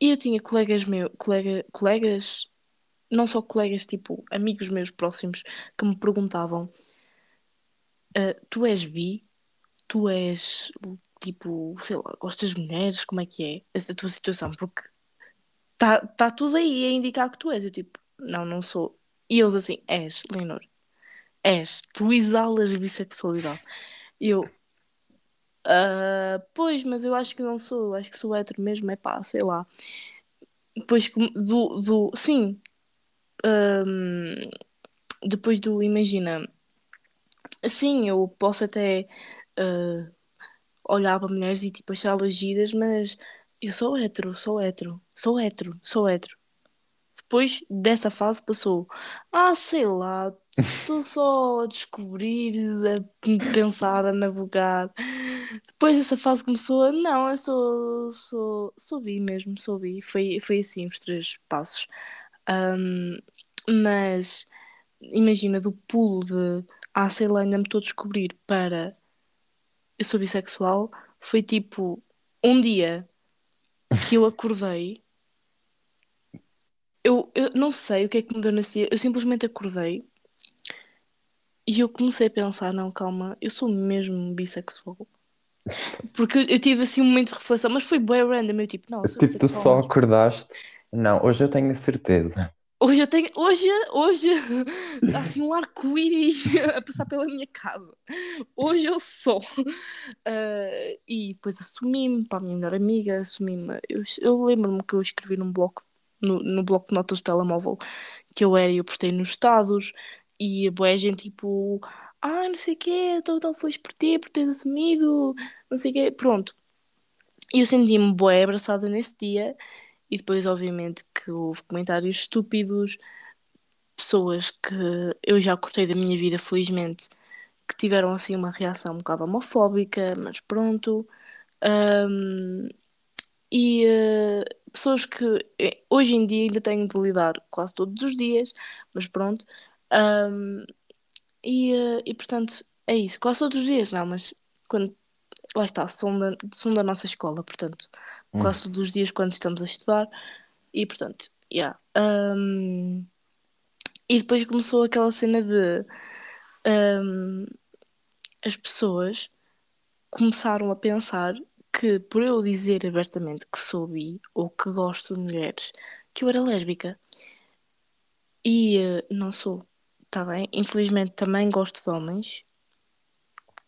E eu tinha colegas meus, colega, colegas, não só colegas, tipo, amigos meus próximos, que me perguntavam: uh, Tu és bi? Tu és, tipo, sei lá, gostas de mulheres? Como é que é essa tua situação? Porque Está tá tudo aí a indicar que tu és. Eu tipo, não, não sou. E eles assim, és, Leonor. És. Tu exalas bissexualidade. E eu, uh, pois, mas eu acho que não sou. Eu acho que sou hétero mesmo. É pá, sei lá. Depois do. do sim. Um, depois do. Imagina. Sim, eu posso até. Uh, olhar para mulheres e tipo achá-las giras, mas eu sou hétero, sou hétero, sou hétero, sou hétero. Depois dessa fase passou, ah, sei lá, estou só a descobrir, a pensar, a navegar. depois essa fase começou a. Não, eu sou, sou, sou bi mesmo, sou bi. Foi, foi assim os três passos. Um, mas imagina, do pulo de. Ah, sei lá, ainda me estou a descobrir para. Eu sou bissexual. Foi tipo. Um dia que eu acordei. Eu, eu não sei o que é que me deu nesse dia. Eu simplesmente acordei. E eu comecei a pensar: não, calma, eu sou mesmo bissexual. Porque eu tive assim um momento de reflexão, mas foi bem random. Eu tipo, não, eu sou Tipo, tu bissexual só acordaste. Não, hoje eu tenho a certeza. Hoje eu tenho. Hoje, hoje assim um arco-íris a passar pela minha casa. Hoje eu sou. Ah, e depois assumi-me para a minha melhor amiga, assumi-me. Eu, eu lembro-me que eu escrevi num bloco, no, no bloco de notas do telemóvel, que eu era e eu postei nos estados. E a boa gente tipo, ai, não sei o quê, estou tão feliz por ti, por teres assumido, não sei o quê. Pronto. E eu senti-me boa abraçada nesse dia. E depois, obviamente, que houve comentários estúpidos, pessoas que eu já cortei da minha vida, felizmente, que tiveram assim uma reação um bocado homofóbica, mas pronto. Ahm, e eh, pessoas que eh, hoje em dia ainda tenho de lidar quase todos os dias, mas pronto. Ahm, e, eh, e portanto, é isso, quase todos os dias, não, mas quando lá está, são da, são da nossa escola, portanto, Hum. quase todos os dias quando estamos a estudar. E portanto, yeah. Um, e depois começou aquela cena de um, as pessoas começaram a pensar que por eu dizer abertamente que sou bi ou que gosto de mulheres, que eu era lésbica. E eh, não sou, tá bem? Infelizmente também gosto de homens.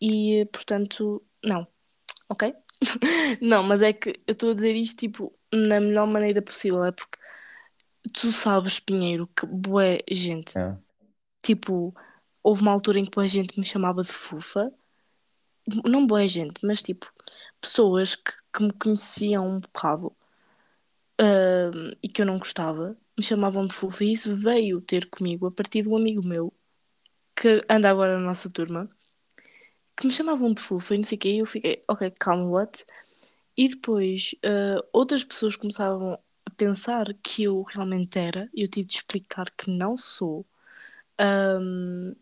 E eh, portanto, não. Ok? Não, mas é que eu estou a dizer isto tipo na melhor maneira possível, é porque tu sabes, Pinheiro, que bué gente, É. tipo, houve uma altura em que bué gente me chamava de fufa, não bué gente, mas tipo, pessoas que, que me conheciam um bocado, ahm, e que eu não gostava, me chamavam de fufa, e isso veio ter comigo a partir de um amigo meu que anda agora na nossa turma, que me chamavam de fufa e não sei o quê, e eu fiquei, ok, calma, what? E depois, ah, outras pessoas começavam a pensar que eu realmente era, e eu tive de explicar que não sou. Ahm,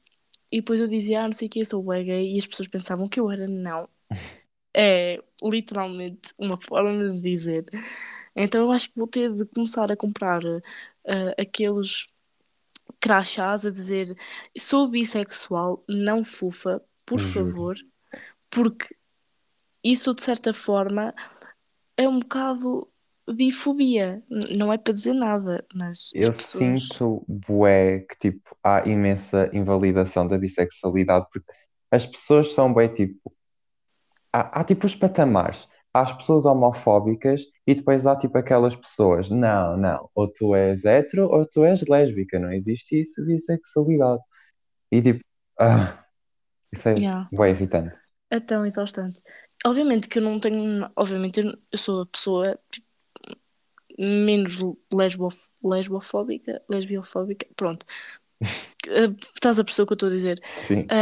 e depois eu dizia, ah, não sei o que, eu sou bué gay, e as pessoas pensavam que eu era, não. É literalmente uma forma de dizer. Então eu acho que vou ter de começar a comprar ah, aqueles crachás a dizer sou bissexual, não fufa, por favor, porque isso de certa forma é um bocado bifobia. Não é para dizer nada, mas as Eu pessoas. sinto, bué, que tipo, há imensa invalidação da bissexualidade, porque as pessoas são bem tipo, há, há tipo os patamares. Há as pessoas homofóbicas e depois há tipo aquelas pessoas, não, não, ou tu és hetero ou tu és lésbica, não existe isso, bissexualidade. E tipo, ah, isso é Yeah, bem irritante. é tão exaustante. Obviamente que eu não tenho. Obviamente eu sou a pessoa menos lesbo, lesbofóbica, lesbiofóbica. Pronto. Eh, Estás a o que eu estou a dizer? Sim,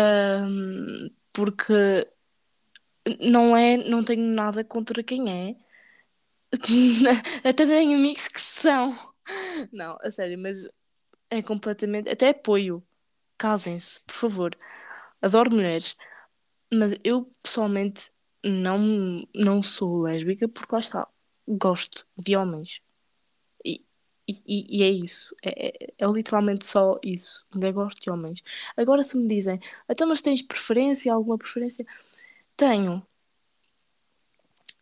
porque não é, não tenho nada contra quem é. Até tenho amigos que são. Não, a sério, mas é completamente. Até apoio. Casem-se, por favor. Adoro mulheres. Mas eu pessoalmente não, não sou lésbica porque lá está. Gosto de homens. E, e, e é isso. É, é, é literalmente só isso. Ainda gosto de homens. Agora, se me dizem, então, mas tens preferência? Alguma preferência? Tenho.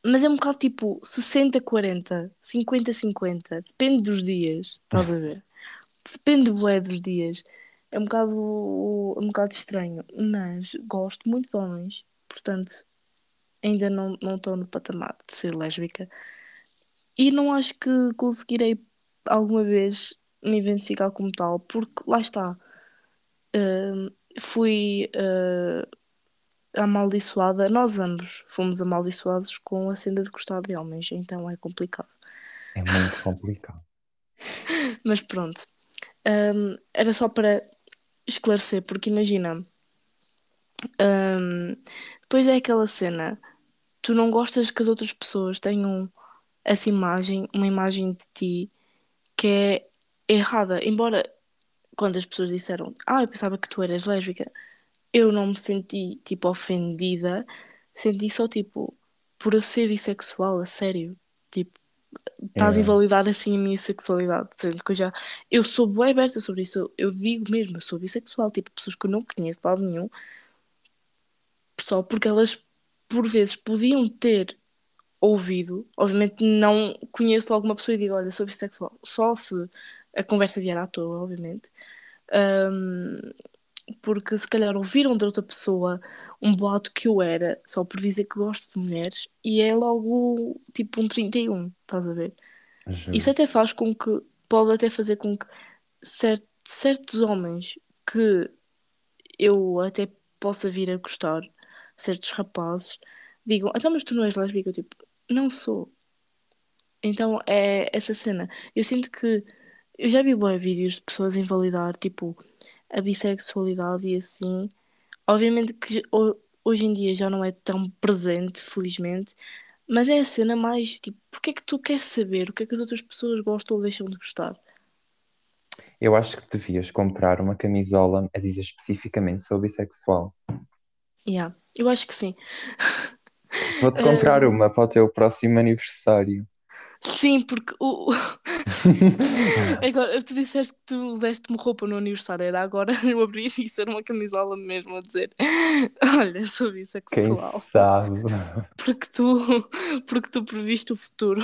Mas é um bocado tipo 60-40, 50-50. Depende dos dias. Estás a ver? Depende bué dos dias. É um bocado, um bocado estranho. Mas gosto muito de homens. Portanto, ainda não não estou no patamar de ser lésbica. E não acho que conseguirei alguma vez me identificar como tal, porque lá está. hum, fui uh, amaldiçoada, nós ambos fomos amaldiçoados com a cena de gostar de homens, então é complicado. é muito complicado. Mas pronto, hum, era só para esclarecer, porque imagina, hum, depois é aquela cena, tu não gostas que as outras pessoas tenham essa imagem, uma imagem de ti que é errada. Embora quando as pessoas disseram, ah, eu pensava que tu eras lésbica, eu não me senti tipo ofendida, senti só tipo por eu ser bissexual, a sério. Tipo, estás a Yeah. invalidar assim a minha sexualidade, sendo que eu já eu sou bem aberta sobre isso, eu, eu digo mesmo, eu sou bissexual, tipo, pessoas que eu não conheço de lado nenhum, só porque elas por vezes podiam ter ouvido, obviamente não conheço alguma pessoa e digo, olha, sou bissexual, só se a conversa vier à toa, obviamente. Ahm, porque se calhar ouviram de outra pessoa um boato que eu era só por dizer que gosto de mulheres e é logo tipo um 31, estás a ver? Isso Juro. até faz com que, pode até fazer com que cer- certos homens que eu até possa vir a gostar, certos rapazes, digam, então mas tu não és lésbica? Eu tipo, não sou. Então é essa cena. Eu sinto que eu já vi bué vídeos de pessoas invalidar, tipo, a bissexualidade e assim. Obviamente que ho- hoje em dia já não é tão presente, felizmente, mas é a cena mais, tipo, porque é que tu queres saber o que é que as outras pessoas gostam ou deixam de gostar? Eu acho que devias comprar uma camisola a dizer especificamente sou bissexual. Yeah, eu acho que sim. Vou-te comprar Ah, uma para o teu próximo aniversário. sim, porque o. Agora, tu disseste que tu deste-me roupa no aniversário, era agora eu abrir e ser uma camisola mesmo a dizer: Olha, sou Quem bissexual. sabe? Porque tu, porque tu previste o futuro.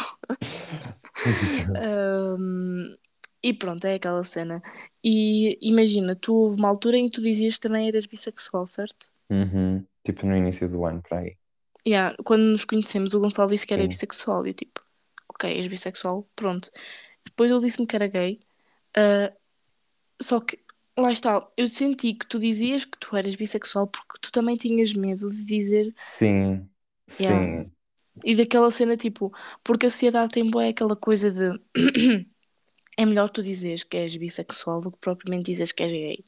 Ahm, e pronto, é aquela cena. E imagina, tu houve uma altura em que tu dizias que também eras bissexual, certo? Uhum. Tipo no início do ano, para aí. Yeah, quando nos conhecemos, o Gonçalo disse que era Sim. bissexual. E eu tipo, ok, és bissexual, pronto. Depois ele disse-me que era gay. ah, só que, lá está, eu senti que tu dizias que tu eras bissexual porque tu também tinhas medo de dizer, Sim, yeah. sim. E daquela cena, tipo, porque a sociedade tem boa aquela coisa de é melhor tu dizeres que és bissexual do que propriamente dizeres que és gay.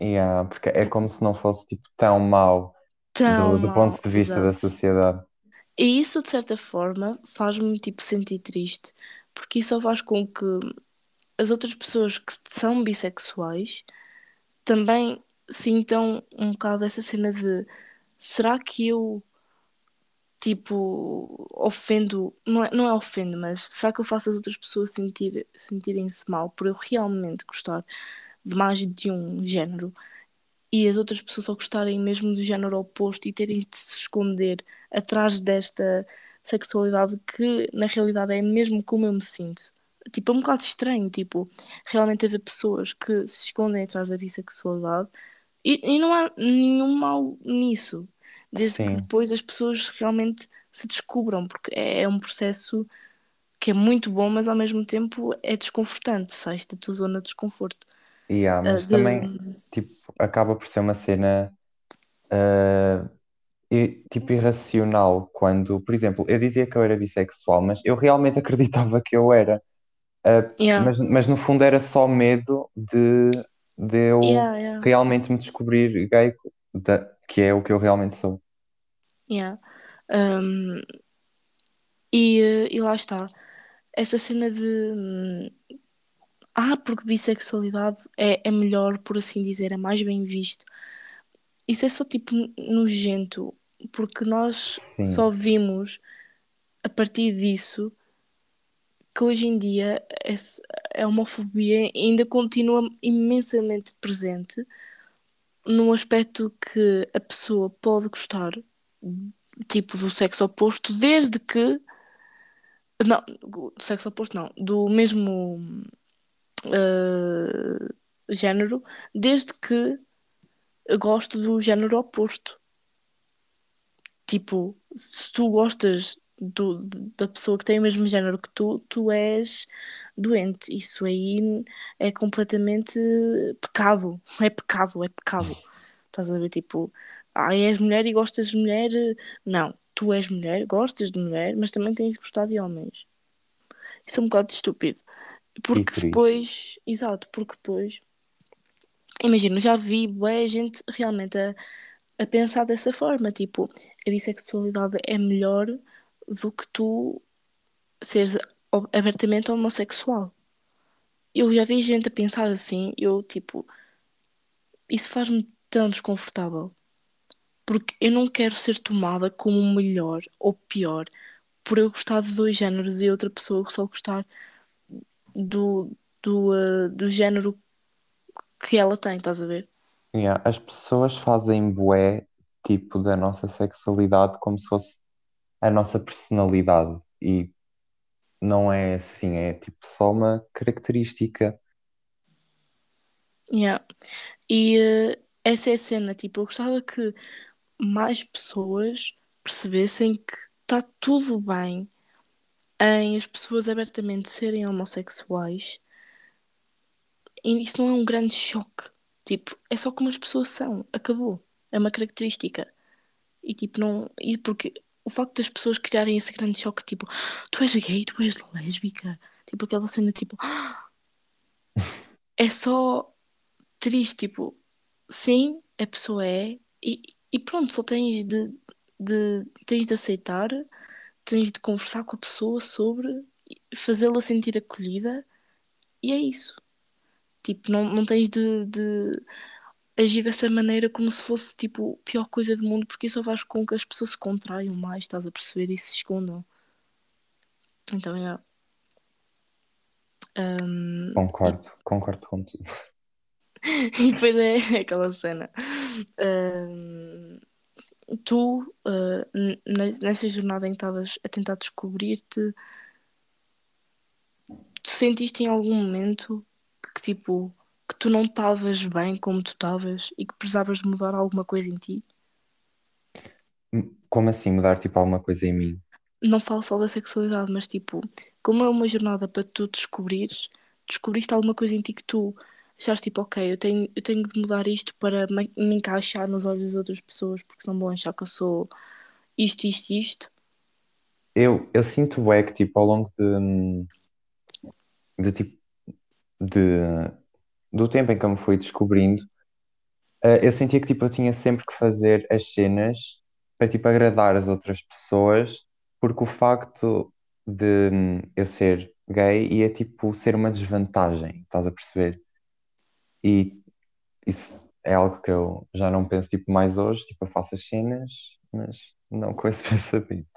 Yeah, porque é como se não fosse tipo tão mau Tão do, do ponto mal, de vista da exato. sociedade. E isso, de certa forma, faz-me, tipo, sentir triste, porque isso só faz com que as outras pessoas que são bissexuais também sintam um bocado essa cena de será que eu, tipo, ofendo, não é, não é ofendo, mas será que eu faço as outras pessoas sentir, sentirem-se mal por eu realmente gostar de mais de um género e as outras pessoas só gostarem mesmo do género oposto e terem de se esconder atrás desta sexualidade que na realidade é mesmo como eu me sinto. Tipo, é um bocado estranho, tipo, realmente haver pessoas que se escondem atrás da bissexualidade e, e não há nenhum mal nisso, desde que Sim, depois as pessoas realmente se descubram, porque é, é um processo que é muito bom, mas ao mesmo tempo é desconfortante, sais da tua zona de desconforto. yeah, Ah, mas também de... tipo, acaba por ser uma cena ah, e, tipo irracional quando, por exemplo, eu dizia que eu era bissexual, mas eu realmente acreditava que eu era. Ah, Yeah, mas, mas no fundo era só medo de, de eu yeah, yeah. realmente me descobrir gay, da- que é o que eu realmente sou. Yeah. Um, e, e lá está. Essa cena de hum, ah, porque bissexualidade é, é melhor, por assim dizer, é mais bem visto. Isso é só tipo nojento, porque nós só Sim, vimos a partir disso que hoje em dia esse- a homofobia ainda continua imensamente presente no aspecto que a pessoa pode gostar, tipo, do sexo oposto, desde que Não, do sexo oposto não, do mesmo eh, género, desde que gosto do género oposto. Tipo, se tu gostas do- da pessoa que tem o mesmo género que tu, tu és doente. Isso aí é completamente pecado. É pecado, é pecado. Estás a ver, tipo, ah, és mulher e gostas de mulher. Não, tu és mulher, gostas de mulher, mas também tens de gostar de homens. Isso é um bocado estúpido. Porque depois, exato, porque depois, imagina, já vi bué gente realmente a, a pensar dessa forma. Tipo, a bissexualidade é melhor do que tu seres abertamente homossexual. Eu já vi gente a pensar assim, eu tipo, isso faz-me tão desconfortável. Porque eu não quero ser tomada como melhor ou pior por eu gostar de dois géneros e outra pessoa só gostar do, do, uh, do género que ela tem, estás a ver? Yeah, As pessoas fazem bué, tipo, da nossa sexualidade como se fosse a nossa personalidade. E não é assim, é tipo só uma característica. Yeah. E uh, essa é a cena, tipo, eu gostava que mais pessoas percebessem que está tudo bem em as pessoas abertamente serem homossexuais e isso não é um grande choque. Tipo, é só como as pessoas são, acabou. É uma característica. E tipo, não. E porque o facto das pessoas criarem esse grande choque, tipo, tu és gay, tu és lésbica, tipo aquela cena, tipo, é só triste, tipo, sim, a pessoa é, e, e pronto, só tens de, de, tens de aceitar, tens de conversar com a pessoa sobre, fazê-la sentir acolhida, e é isso. Tipo, não, não tens de, de agir dessa maneira como se fosse tipo a pior coisa do mundo, porque isso só faz com que as pessoas se contraiam mais, estás a perceber, e se escondam. Então, é. Um, Concordo, concordo com tudo. e depois é aquela cena. Um, tu, uh, nessa jornada em que estavas a tentar descobrir-te, tu sentiste em algum momento que tipo que tu não estavas bem como tu estavas e que precisavas de mudar alguma coisa em ti? Como assim mudar tipo alguma coisa em mim? Não falo só da sexualidade, mas tipo, como é uma jornada para tu descobrires, descobriste alguma coisa em ti que tu achaste tipo, ok, eu tenho, eu tenho de mudar isto para me, me encaixar nos olhos das outras pessoas, porque senão vão achar que eu sou isto, isto, isto. Eu, eu sinto é que tipo ao longo de, de tipo de, do tempo em que eu me fui descobrindo, eh, eu sentia que tipo eu tinha sempre que fazer as cenas para tipo agradar as outras pessoas, porque o facto de hum, eu ser gay ia tipo ser uma desvantagem, estás a perceber? E isso é algo que eu já não penso tipo mais hoje, tipo eu faço as cenas, mas não com esse pensamento.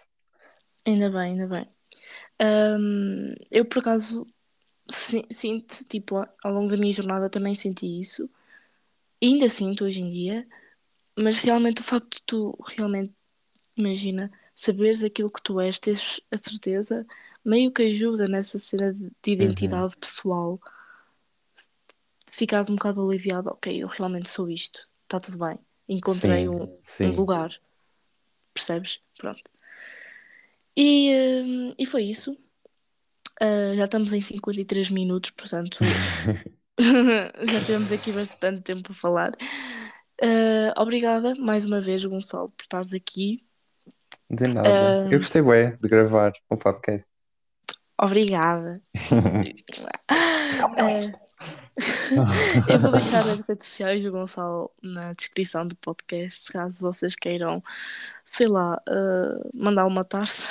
Ainda bem, ainda bem. Hum, eu por acaso sinto, tipo, ao longo da minha jornada também senti isso. E ainda sinto hoje em dia, mas realmente o facto de tu realmente, imagina, saberes aquilo que tu és, teres a certeza, meio que ajuda nessa cena de Uhum. identidade pessoal, ficares um bocado aliviado, ok, eu realmente sou isto, está tudo bem, encontrei Sim, um, um sim. lugar, percebes? Pronto. E, hum, e foi isso. Ah, já estamos em 53 minutos, portanto, já tivemos aqui bastante tempo para falar. Ah, obrigada mais uma vez, Gonçalo, por estares aqui. De nada. Eu Ah, gostei bué de gravar o podcast. obrigada. Eu vou deixar as redes sociais do Gonçalo na descrição do podcast, caso vocês queiram, sei lá, mandar uma taça.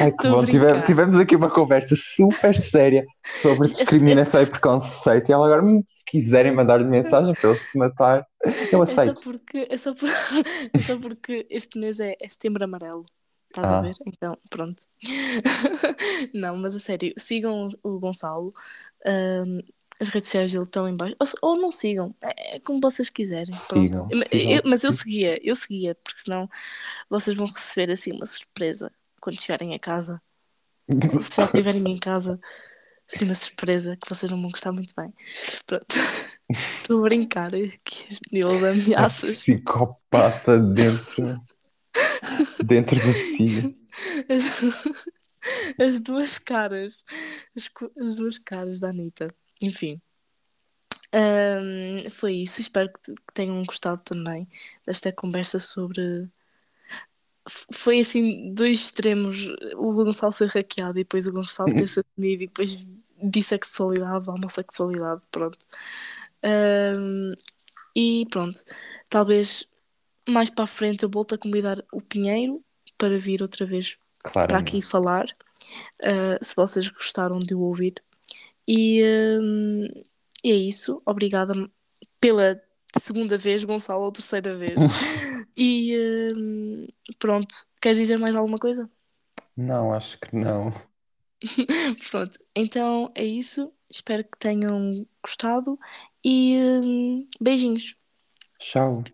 Ai, que a bom. Tive- tivemos aqui uma conversa super séria sobre Esse- discriminação e preconceito. E ela agora, hum, se quiserem mandar-lhe mensagem para ele se matar, eu É só aceito. porque, é só por- é só porque este mês é, é setembro amarelo. Estás a Ah. ver? Então, pronto. Não, mas a sério, sigam o Gonçalo. Ahm, as redes sociais dele estão em baixo. Ou, ou não sigam, é, é como vocês quiserem. Sigam, sigam, eu- mas eu seguia, eu seguia, porque senão vocês vão receber assim uma surpresa quando chegarem a casa. Se já estiverem em casa, assim uma surpresa que vocês não vão gostar muito bem. Pronto. Estou a brincar que este nível de A ameaças. psicopata dentro, dentro de si. As, as duas caras. As, as duas caras da Anitta. Enfim. Ahm, foi isso. Espero que, que tenham gostado também desta conversa sobre. Foi assim, dois extremos. O Gonçalo ser hackeado e depois o Gonçalo ter-se assumido e depois bissexualidade, homossexualidade, pronto. Ahm, E pronto, talvez mais para a frente eu volto a convidar o Pinheiro para vir outra vez para Claramente. aqui falar, uh, se vocês gostaram de o ouvir. E, um, e é isso. Obrigada pela segunda vez, Gonçalo, ou terceira vez. e um, pronto, queres dizer mais alguma coisa? Não, acho que não. Pronto, então é isso. Espero que tenham gostado e hum, beijinhos. Tchau.